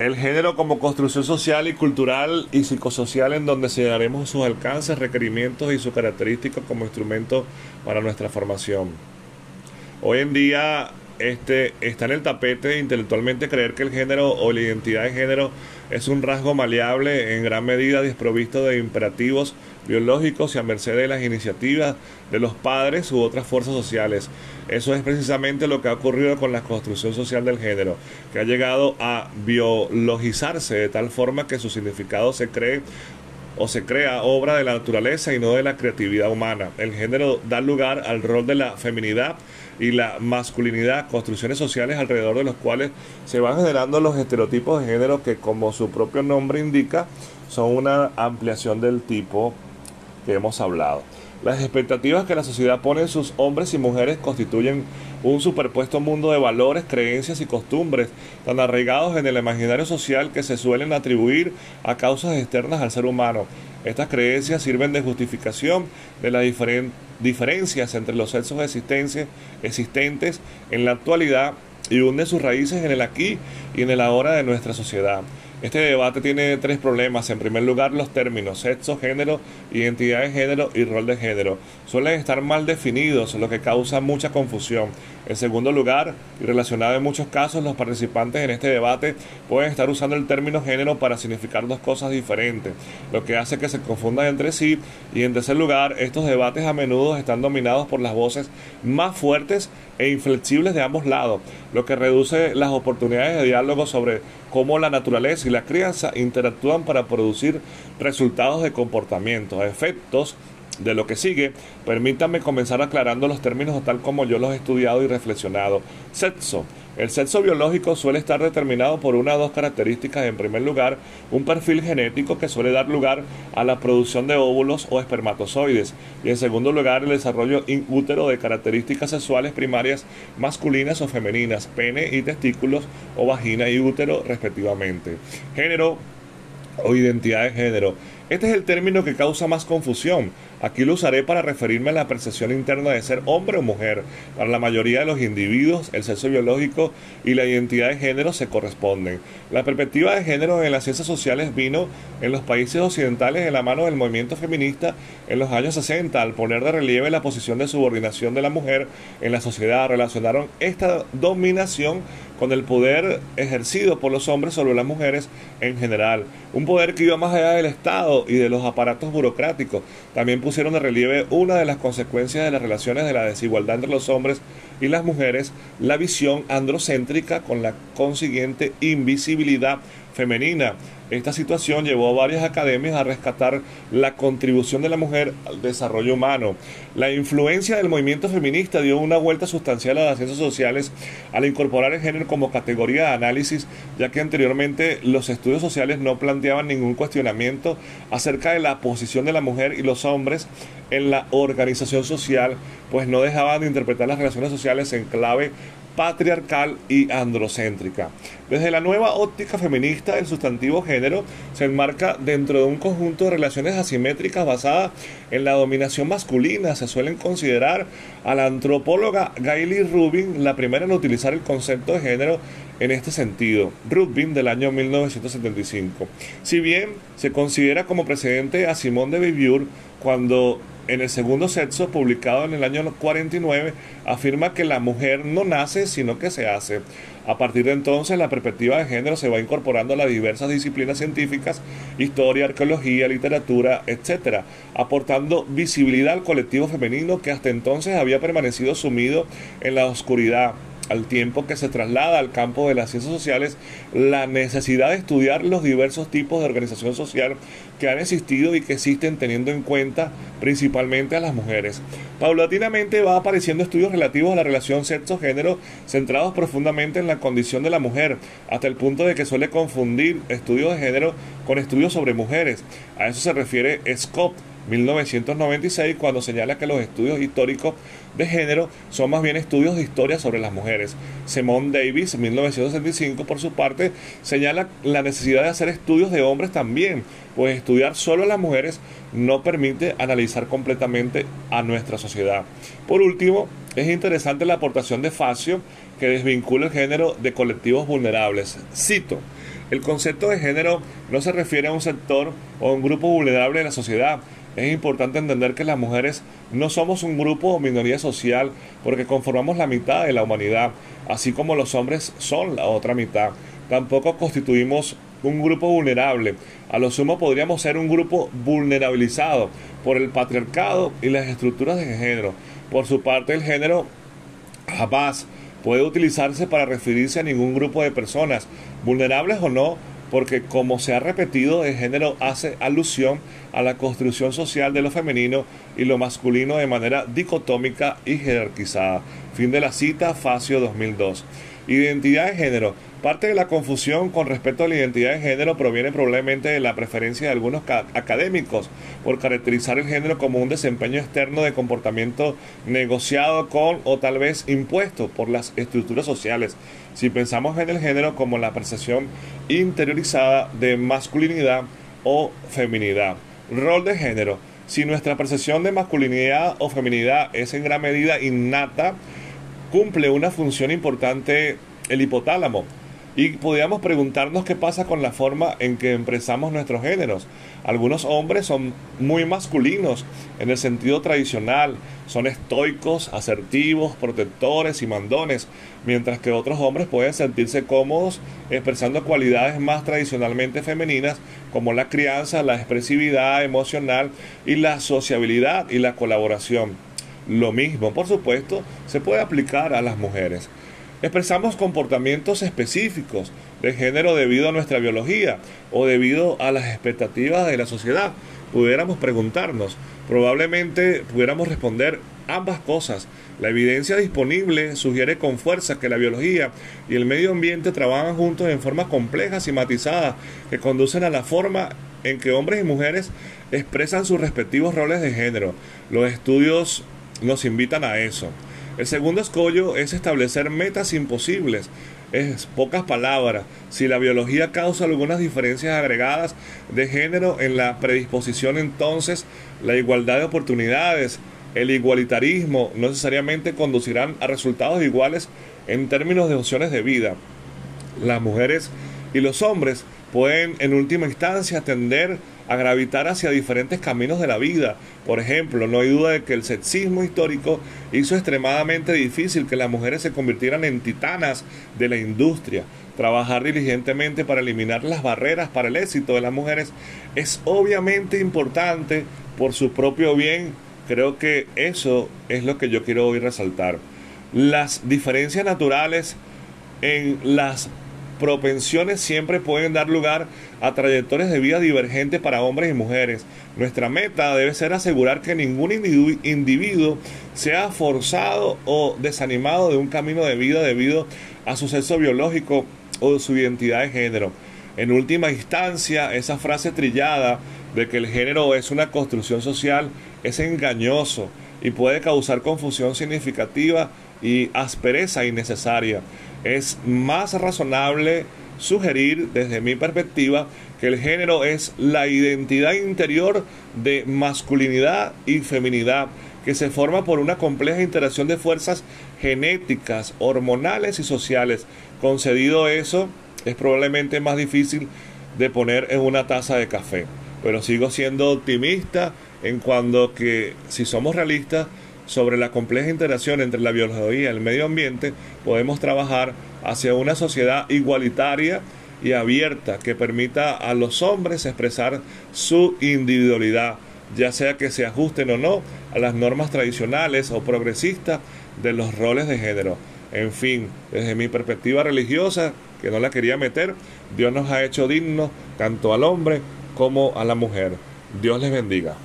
El género como construcción social y cultural y psicosocial en donde señalaremos sus alcances, requerimientos y sus características como instrumento para nuestra formación. Hoy en día este, está en el tapete intelectualmente creer que el género o la identidad de género es un rasgo maleable en gran medida desprovisto de imperativos biológicos y a merced de las iniciativas de los padres u otras fuerzas sociales. Eso es precisamente lo que ha ocurrido con la construcción social del género, que ha llegado a biologizarse de tal forma que su significado se cree o se crea obra de la naturaleza y no de la creatividad humana. El género da lugar al rol de la feminidad y la masculinidad, construcciones sociales alrededor de los cuales se van generando los estereotipos de género que como su propio nombre indica son una ampliación del tipo que hemos hablado. Las expectativas que la sociedad pone en sus hombres y mujeres constituyen un superpuesto mundo de valores, creencias y costumbres tan arraigados en el imaginario social que se suelen atribuir a causas externas al ser humano. Estas creencias sirven de justificación de las diferencias entre los sexos existentes en la actualidad y hunden sus raíces en el aquí y en el ahora de nuestra sociedad. Este debate tiene tres problemas. En primer lugar, los términos sexo, género, identidad de género y rol de género suelen estar mal definidos, lo que causa mucha confusión. En segundo lugar, y relacionado en muchos casos, los participantes en este debate pueden estar usando el término género para significar dos cosas diferentes, lo que hace que se confundan entre sí. Y en tercer lugar, estos debates a menudo están dominados por las voces más fuertes e inflexibles de ambos lados, lo que reduce las oportunidades de diálogo sobre cómo la naturaleza la crianza interactúan para producir resultados de comportamiento, efectos de lo que sigue, permítanme comenzar aclarando los términos tal como yo los he estudiado y reflexionado. Sexo. El sexo biológico suele estar determinado por una o dos características. En primer lugar, un perfil genético que suele dar lugar a la producción de óvulos o espermatozoides. Y en segundo lugar, el desarrollo in útero de características sexuales primarias masculinas o femeninas, pene y testículos o vagina y útero respectivamente. Género o identidad de género. Este es el término que causa más confusión. Aquí lo usaré para referirme a la percepción interna de ser hombre o mujer. Para la mayoría de los individuos, el sexo biológico y la identidad de género se corresponden. La perspectiva de género en las ciencias sociales vino en los países occidentales en la mano del movimiento feminista en los años 60 al poner de relieve la posición de subordinación de la mujer en la sociedad. Relacionaron esta dominación con el poder ejercido por los hombres sobre las mujeres en general. Un poder que iba más allá del Estado y de los aparatos burocráticos. También pusieron de relieve una de las consecuencias de las relaciones de la desigualdad entre los hombres y las mujeres, la visión androcéntrica con la consiguiente invisibilidad femenina. Esta situación llevó a varias academias a rescatar la contribución de la mujer al desarrollo humano. La influencia del movimiento feminista dio una vuelta sustancial a las ciencias sociales al incorporar el género como categoría de análisis, ya que anteriormente los estudios sociales no planteaban ningún cuestionamiento acerca de la posición de la mujer y los hombres en la organización social, pues no dejaban de interpretar las relaciones sociales en clave patriarcal y androcéntrica. Desde la nueva óptica feminista, el sustantivo género se enmarca dentro de un conjunto de relaciones asimétricas basadas en la dominación masculina. Se suelen considerar a la antropóloga Gayle Rubin la primera en utilizar el concepto de género en este sentido, Rubin del año 1975. Si bien se considera como precedente a Simone de Beauvoir cuando en el segundo sexo, publicado en el año 49, afirma que la mujer no nace, sino que se hace. A partir de entonces, la perspectiva de género se va incorporando a las diversas disciplinas científicas, historia, arqueología, literatura, etc., aportando visibilidad al colectivo femenino que hasta entonces había permanecido sumido en la oscuridad al tiempo que se traslada al campo de las ciencias sociales la necesidad de estudiar los diversos tipos de organización social que han existido y que existen teniendo en cuenta principalmente a las mujeres. Paulatinamente va apareciendo estudios relativos a la relación sexo-género centrados profundamente en la condición de la mujer, hasta el punto de que suele confundir estudios de género con estudios sobre mujeres. A eso se refiere Scott 1996 cuando señala que los estudios históricos de género son más bien estudios de historia sobre las mujeres. Simone Davis, 1965, por su parte, señala la necesidad de hacer estudios de hombres también, pues estudiar solo a las mujeres no permite analizar completamente a nuestra sociedad. Por último, es interesante la aportación de Facio, que desvincula el género de colectivos vulnerables. Cito, el concepto de género no se refiere a un sector o a un grupo vulnerable de la sociedad. Es importante entender que las mujeres no somos un grupo o minoría social porque conformamos la mitad de la humanidad, así como los hombres son la otra mitad. Tampoco constituimos un grupo vulnerable. A lo sumo podríamos ser un grupo vulnerabilizado por el patriarcado y las estructuras de género. Por su parte, el género jamás puede utilizarse para referirse a ningún grupo de personas, vulnerables o no, porque como se ha repetido, el género hace alusión a la construcción social de lo femenino y lo masculino de manera dicotómica y jerarquizada. Fin de la cita, Facio 2002. Identidad de género. Parte de la confusión con respecto a la identidad de género proviene probablemente de la preferencia de algunos académicos por caracterizar el género como un desempeño externo de comportamiento negociado con o tal vez impuesto por las estructuras sociales. Si pensamos en el género como la percepción interiorizada de masculinidad o feminidad. Rol de género. Si nuestra percepción de masculinidad o feminidad es en gran medida innata, cumple una función importante el hipotálamo. Y podríamos preguntarnos qué pasa con la forma en que empresamos nuestros géneros. Algunos hombres son muy masculinos en el sentido tradicional, son estoicos, asertivos, protectores y mandones, mientras que otros hombres pueden sentirse cómodos expresando cualidades más tradicionalmente femeninas como la crianza, la expresividad emocional y la sociabilidad y la colaboración. Lo mismo, por supuesto, se puede aplicar a las mujeres. Expresamos comportamientos específicos de género debido a nuestra biología o debido a las expectativas de la sociedad. Pudiéramos preguntarnos, probablemente pudiéramos responder ambas cosas. La evidencia disponible sugiere con fuerza que la biología y el medio ambiente trabajan juntos en formas complejas y matizadas que conducen a la forma en que hombres y mujeres expresan sus respectivos roles de género. Los estudios nos invitan a eso. El segundo escollo es establecer metas imposibles. Es pocas palabras. Si la biología causa algunas diferencias agregadas de género en la predisposición, entonces la igualdad de oportunidades, el igualitarismo no necesariamente conducirán a resultados iguales en términos de opciones de vida. Las mujeres y los hombres pueden en última instancia tender a gravitar hacia diferentes caminos de la vida. Por ejemplo, no hay duda de que el sexismo histórico hizo extremadamente difícil que las mujeres se convirtieran en titanas de la industria. Trabajar diligentemente para eliminar las barreras para el éxito de las mujeres es obviamente importante por su propio bien. Creo que eso es lo que yo quiero hoy resaltar. Las diferencias naturales en las propensiones siempre pueden dar lugar a trayectorias de vida divergentes para hombres y mujeres. Nuestra meta debe ser asegurar que ningún individuo sea forzado o desanimado de un camino de vida debido a su sexo biológico o su identidad de género. En última instancia, esa frase trillada de que el género es una construcción social es engañoso y puede causar confusión significativa y aspereza innecesaria es más razonable sugerir desde mi perspectiva que el género es la identidad interior de masculinidad y feminidad que se forma por una compleja interacción de fuerzas genéticas, hormonales y sociales. Concedido eso, es probablemente más difícil de poner en una taza de café. Pero sigo siendo optimista en cuanto que si somos realistas, sobre la compleja interacción entre la biología y el medio ambiente, podemos trabajar hacia una sociedad igualitaria y abierta que permita a los hombres expresar su individualidad, ya sea que se ajusten o no a las normas tradicionales o progresistas de los roles de género. En fin, desde mi perspectiva religiosa, que no la quería meter, Dios nos ha hecho dignos tanto al hombre como a la mujer. Dios les bendiga.